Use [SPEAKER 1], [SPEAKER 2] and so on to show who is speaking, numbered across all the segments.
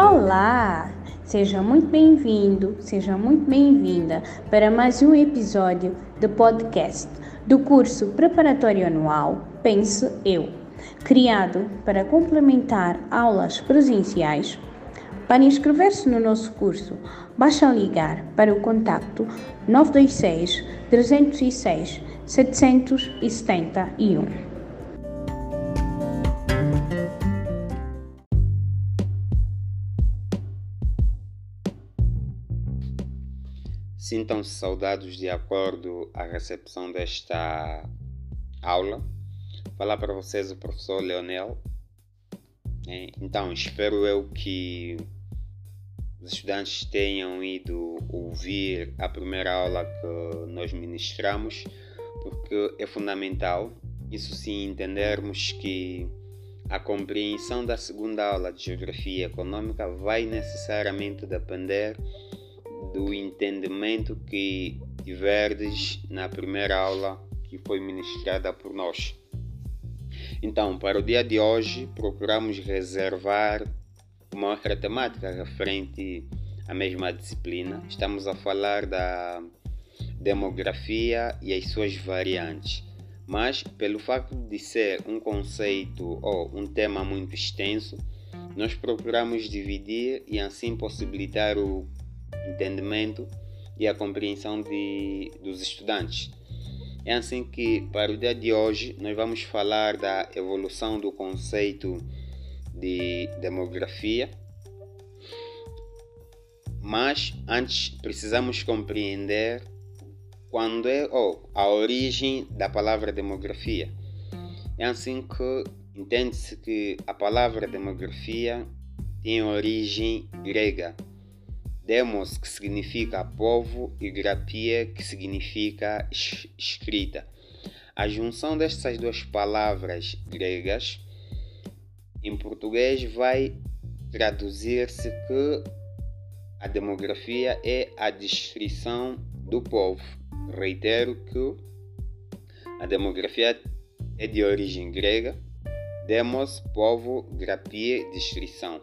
[SPEAKER 1] Olá! Seja muito bem-vindo, seja muito bem-vinda para mais um episódio do podcast do curso preparatório anual Pense Eu, criado para complementar aulas presenciais. Para inscrever-se no nosso curso, basta ligar para o contacto 926 306 771.
[SPEAKER 2] Sintam-se saudados de acordo à recepção desta aula. Falar para vocês o professor Leonel. É, então, espero eu que os estudantes tenham ido ouvir a primeira aula que nós ministramos, porque é fundamental, isso sim, entendermos que a compreensão da segunda aula de Geografia Econômica vai necessariamente depender do entendimento que tiverdes na primeira aula que foi ministrada por nós. Então, para o dia de hoje, procuramos reservar uma outra temática referente à mesma disciplina. Estamos a falar da demografia e as suas variantes. Mas, pelo facto de ser um conceito ou um tema muito extenso, nós procuramos dividir e assim possibilitar o entendimento e a compreensão de, dos estudantes. É assim que, para o dia de hoje, nós vamos falar da evolução do conceito de demografia. Mas antes precisamos compreender quando é a origem da palavra demografia. É assim que entende-se que a palavra demografia tem origem grega Demos, que significa povo, e grafia, que significa escrita. A junção destas duas palavras gregas em português vai traduzir-se que a demografia é a descrição do povo. Reitero que a demografia é de origem grega. Demos, povo, grafia, descrição.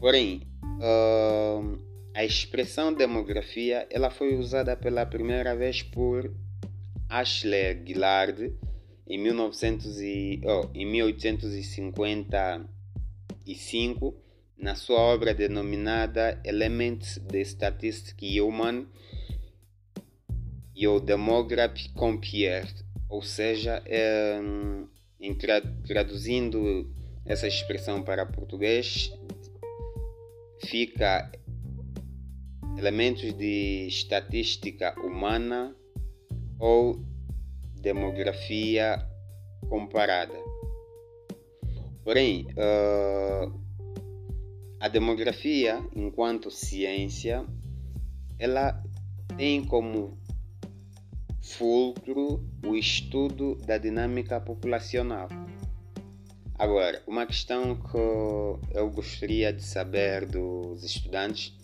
[SPEAKER 2] Porém, Uh, a expressão demografia ela foi usada pela primeira vez por Ashley Gillard em, 1900 e, oh, em 1855 na sua obra denominada Elements de Statistics Human e o Demography Compared, ou seja, é, em traduzindo essa expressão para português, fica elementos de estatística humana ou demografia comparada. Porém, uh, a demografia, enquanto ciência, ela tem como fulcro o estudo da dinâmica populacional. Agora, uma questão que eu gostaria de saber dos estudantes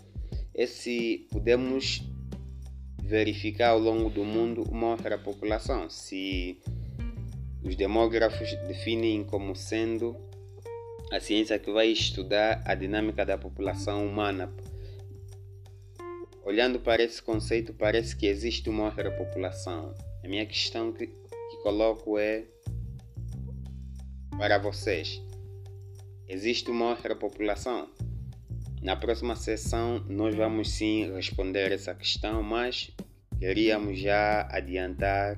[SPEAKER 2] é se podemos verificar ao longo do mundo uma outra população, se os demógrafos definem como sendo a ciência que vai estudar a dinâmica da população humana. Olhando para esse conceito, parece que existe uma outra população. A minha questão que, que coloco é para vocês. Existe uma outra população? Na próxima sessão nós vamos sim responder essa questão, mas queríamos já adiantar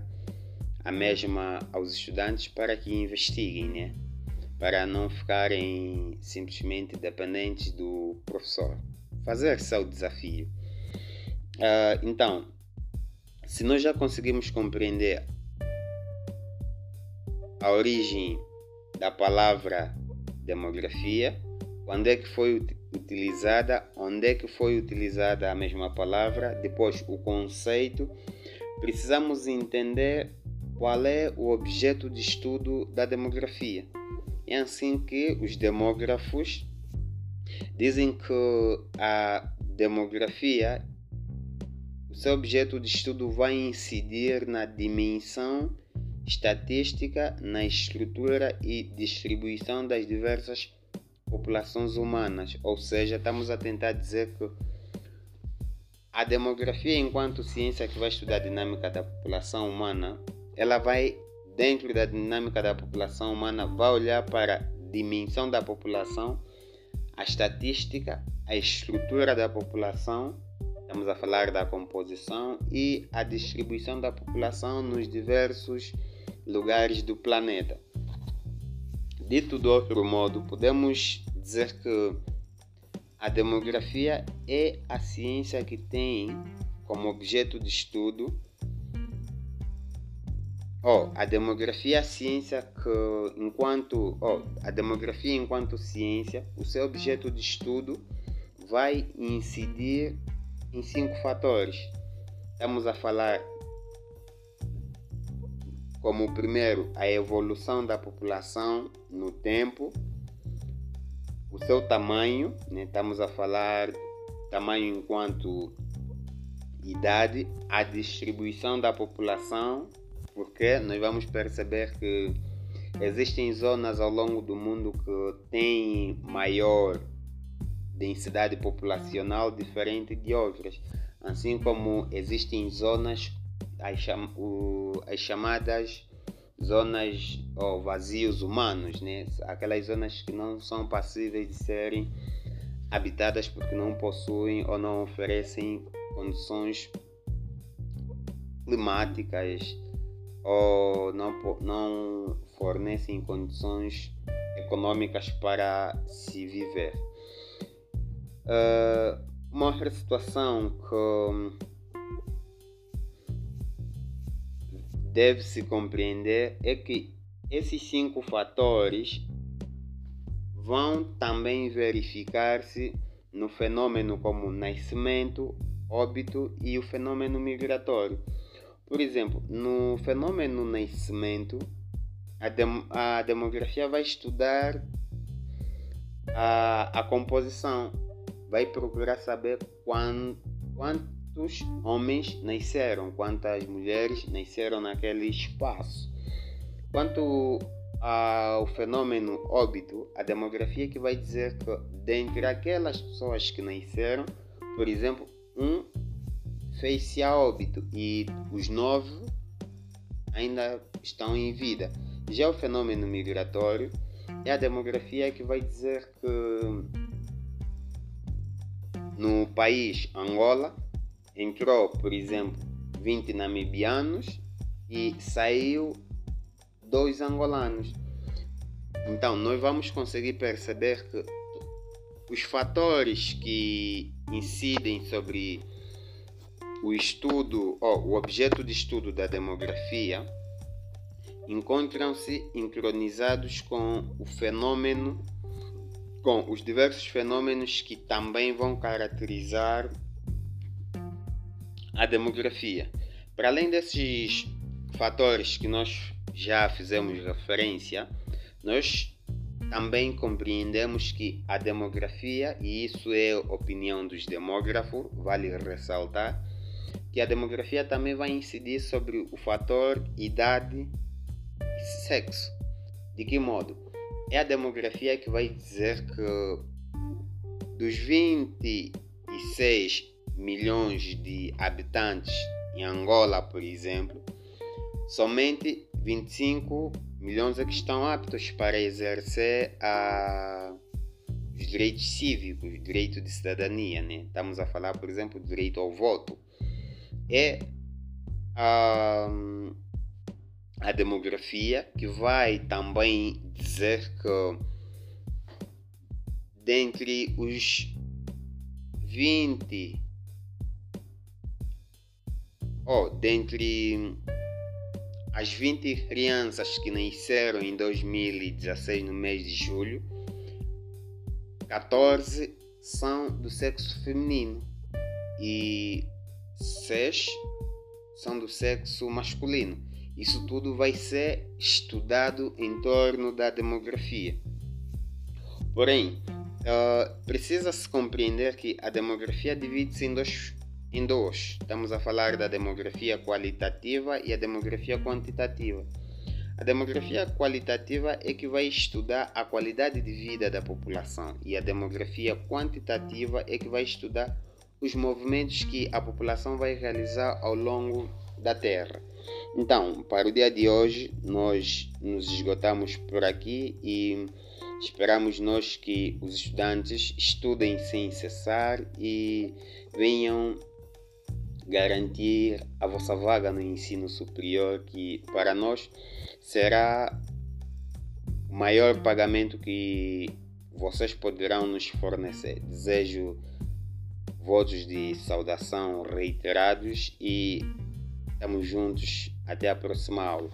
[SPEAKER 2] a mesma aos estudantes para que investiguem, né? Para não ficarem simplesmente dependentes do professor. Fazer seu desafio. Uh, então, se nós já conseguimos compreender a origem da palavra demografia, quando é que foi utilizada, onde é que foi utilizada a mesma palavra, depois o conceito. Precisamos entender qual é o objeto de estudo da demografia. É assim que os demógrafos dizem que a demografia, o seu objeto de estudo vai incidir na dimensão estatística na estrutura e distribuição das diversas populações humanas, ou seja, estamos a tentar dizer que a demografia, enquanto ciência que vai estudar a dinâmica da população humana, ela vai, dentro da dinâmica da população humana, vai olhar para a dimensão da população, a estatística, a estrutura da população, estamos a falar da composição e a distribuição da população nos diversos lugares do planeta. Dito de outro modo, podemos dizer que a demografia é a ciência que tem como objeto de estudo. Oh, a demografia é a ciência que, enquanto oh, a demografia enquanto ciência, o seu objeto de estudo vai incidir em cinco fatores. Estamos a falar como primeiro a evolução da população no tempo, o seu tamanho, né? estamos a falar tamanho enquanto idade, a distribuição da população, porque nós vamos perceber que existem zonas ao longo do mundo que têm maior densidade populacional diferente de outras, assim como existem zonas as, cham as chamadas zonas ou vazios humanos, né? aquelas zonas que não são passíveis de serem habitadas porque não possuem ou não oferecem condições climáticas ou não, não fornecem condições econômicas para se viver. Uh, uma outra situação que deve-se compreender é que esses cinco fatores vão também verificar-se no fenômeno como nascimento, óbito e o fenômeno migratório. Por exemplo, no fenômeno nascimento, a, dem a demografia vai estudar a, a composição, vai procurar saber quando, quanto quantos homens nasceram, quantas mulheres nasceram naquele espaço. Quanto ao fenômeno óbito, a demografia que vai dizer que dentre aquelas pessoas que nasceram, por exemplo, um fez-se a óbito e os nove ainda estão em vida. Já o fenômeno migratório é a demografia que vai dizer que no país Angola entrou, por exemplo, 20 namibianos e saiu dois angolanos. Então, nós vamos conseguir perceber que os fatores que incidem sobre o estudo, ou o objeto de estudo da demografia, encontram-se sincronizados com o fenômeno, com os diversos fenômenos que também vão caracterizar a demografia. Para além desses fatores que nós já fizemos referência, nós também compreendemos que a demografia, e isso é opinião dos demógrafos, vale ressaltar, que a demografia também vai incidir sobre o fator idade e sexo. De que modo? É a demografia que vai dizer que dos 26 milhões de habitantes em Angola, por exemplo, somente 25 milhões é que estão aptos para exercer a, os direitos cívicos, direito de cidadania. Né? Estamos a falar, por exemplo, do direito ao voto. É a, a demografia que vai também dizer que dentre os 20 Oh, dentre as 20 crianças que nasceram em 2016, no mês de julho, 14 são do sexo feminino e 6 são do sexo masculino. Isso tudo vai ser estudado em torno da demografia. Porém, uh, precisa-se compreender que a demografia divide-se em dois em dois. Estamos a falar da demografia qualitativa e a demografia quantitativa. A demografia qualitativa é que vai estudar a qualidade de vida da população e a demografia quantitativa é que vai estudar os movimentos que a população vai realizar ao longo da Terra. Então, para o dia de hoje, nós nos esgotamos por aqui e esperamos nós que os estudantes estudem sem cessar e venham garantir a vossa vaga no ensino superior, que para nós será o maior pagamento que vocês poderão nos fornecer. Desejo votos de saudação reiterados e estamos juntos. Até a próxima aula.